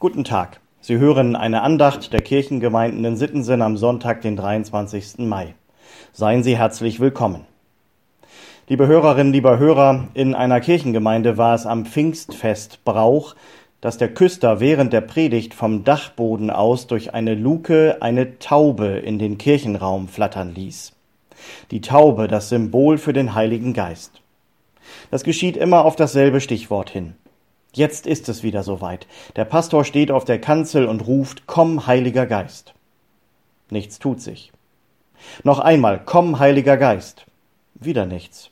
Guten Tag. Sie hören eine Andacht der Kirchengemeinden in Sittensen am Sonntag, den 23. Mai. Seien Sie herzlich willkommen. Liebe Hörerinnen, lieber Hörer, in einer Kirchengemeinde war es am Pfingstfest Brauch, dass der Küster während der Predigt vom Dachboden aus durch eine Luke eine Taube in den Kirchenraum flattern ließ. Die Taube, das Symbol für den Heiligen Geist. Das geschieht immer auf dasselbe Stichwort hin. Jetzt ist es wieder soweit. Der Pastor steht auf der Kanzel und ruft, Komm, Heiliger Geist. Nichts tut sich. Noch einmal, Komm, Heiliger Geist. Wieder nichts.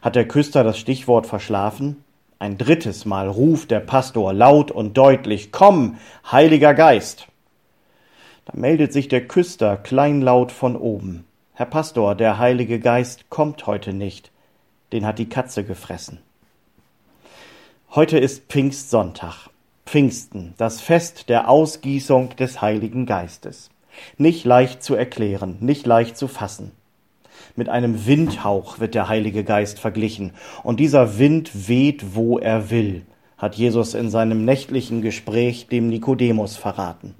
Hat der Küster das Stichwort verschlafen? Ein drittes Mal ruft der Pastor laut und deutlich, Komm, Heiliger Geist. Da meldet sich der Küster kleinlaut von oben. Herr Pastor, der Heilige Geist kommt heute nicht. Den hat die Katze gefressen. Heute ist Pfingstsonntag, Pfingsten, das Fest der Ausgießung des Heiligen Geistes. Nicht leicht zu erklären, nicht leicht zu fassen. Mit einem Windhauch wird der Heilige Geist verglichen, und dieser Wind weht, wo er will, hat Jesus in seinem nächtlichen Gespräch dem Nikodemus verraten.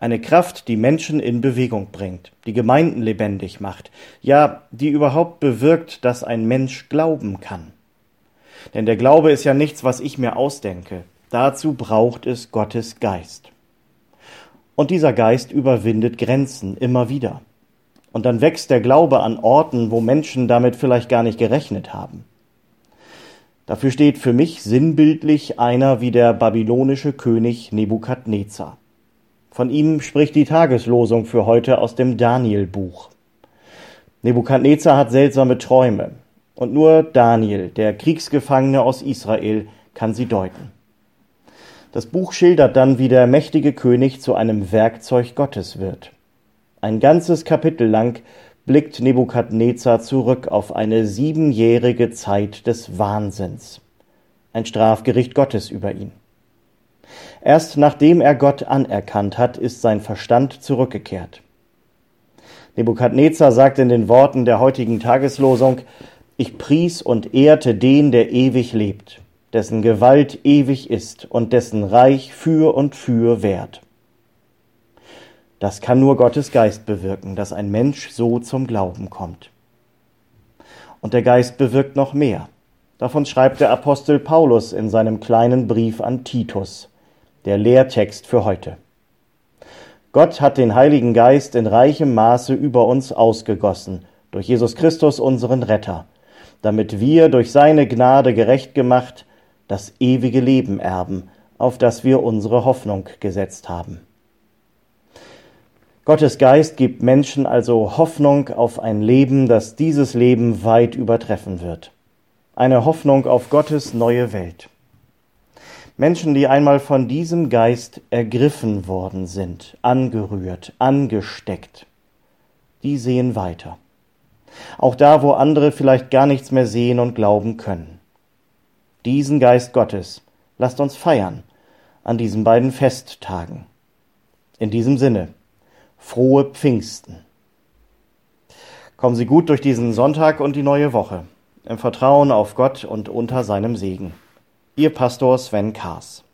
Eine Kraft, die Menschen in Bewegung bringt, die Gemeinden lebendig macht, ja, die überhaupt bewirkt, dass ein Mensch glauben kann. Denn der Glaube ist ja nichts, was ich mir ausdenke. Dazu braucht es Gottes Geist. Und dieser Geist überwindet Grenzen immer wieder. Und dann wächst der Glaube an Orten, wo Menschen damit vielleicht gar nicht gerechnet haben. Dafür steht für mich sinnbildlich einer wie der babylonische König Nebukadnezar. Von ihm spricht die Tageslosung für heute aus dem Daniel-Buch. Nebukadnezar hat seltsame Träume. Und nur Daniel, der Kriegsgefangene aus Israel, kann sie deuten. Das Buch schildert dann, wie der mächtige König zu einem Werkzeug Gottes wird. Ein ganzes Kapitel lang blickt Nebukadnezar zurück auf eine siebenjährige Zeit des Wahnsinns. Ein Strafgericht Gottes über ihn. Erst nachdem er Gott anerkannt hat, ist sein Verstand zurückgekehrt. Nebukadnezar sagt in den Worten der heutigen Tageslosung, ich pries und ehrte den, der ewig lebt, dessen Gewalt ewig ist und dessen Reich für und für währt. Das kann nur Gottes Geist bewirken, dass ein Mensch so zum Glauben kommt. Und der Geist bewirkt noch mehr. Davon schreibt der Apostel Paulus in seinem kleinen Brief an Titus, der Lehrtext für heute. Gott hat den Heiligen Geist in reichem Maße über uns ausgegossen, durch Jesus Christus unseren Retter, damit wir durch seine Gnade gerecht gemacht das ewige Leben erben, auf das wir unsere Hoffnung gesetzt haben. Gottes Geist gibt Menschen also Hoffnung auf ein Leben, das dieses Leben weit übertreffen wird. Eine Hoffnung auf Gottes neue Welt. Menschen, die einmal von diesem Geist ergriffen worden sind, angerührt, angesteckt, die sehen weiter. Auch da, wo andere vielleicht gar nichts mehr sehen und glauben können. Diesen Geist Gottes lasst uns feiern an diesen beiden Festtagen. In diesem Sinne, frohe Pfingsten. Kommen Sie gut durch diesen Sonntag und die neue Woche, im Vertrauen auf Gott und unter seinem Segen. Ihr Pastor Sven Kaas.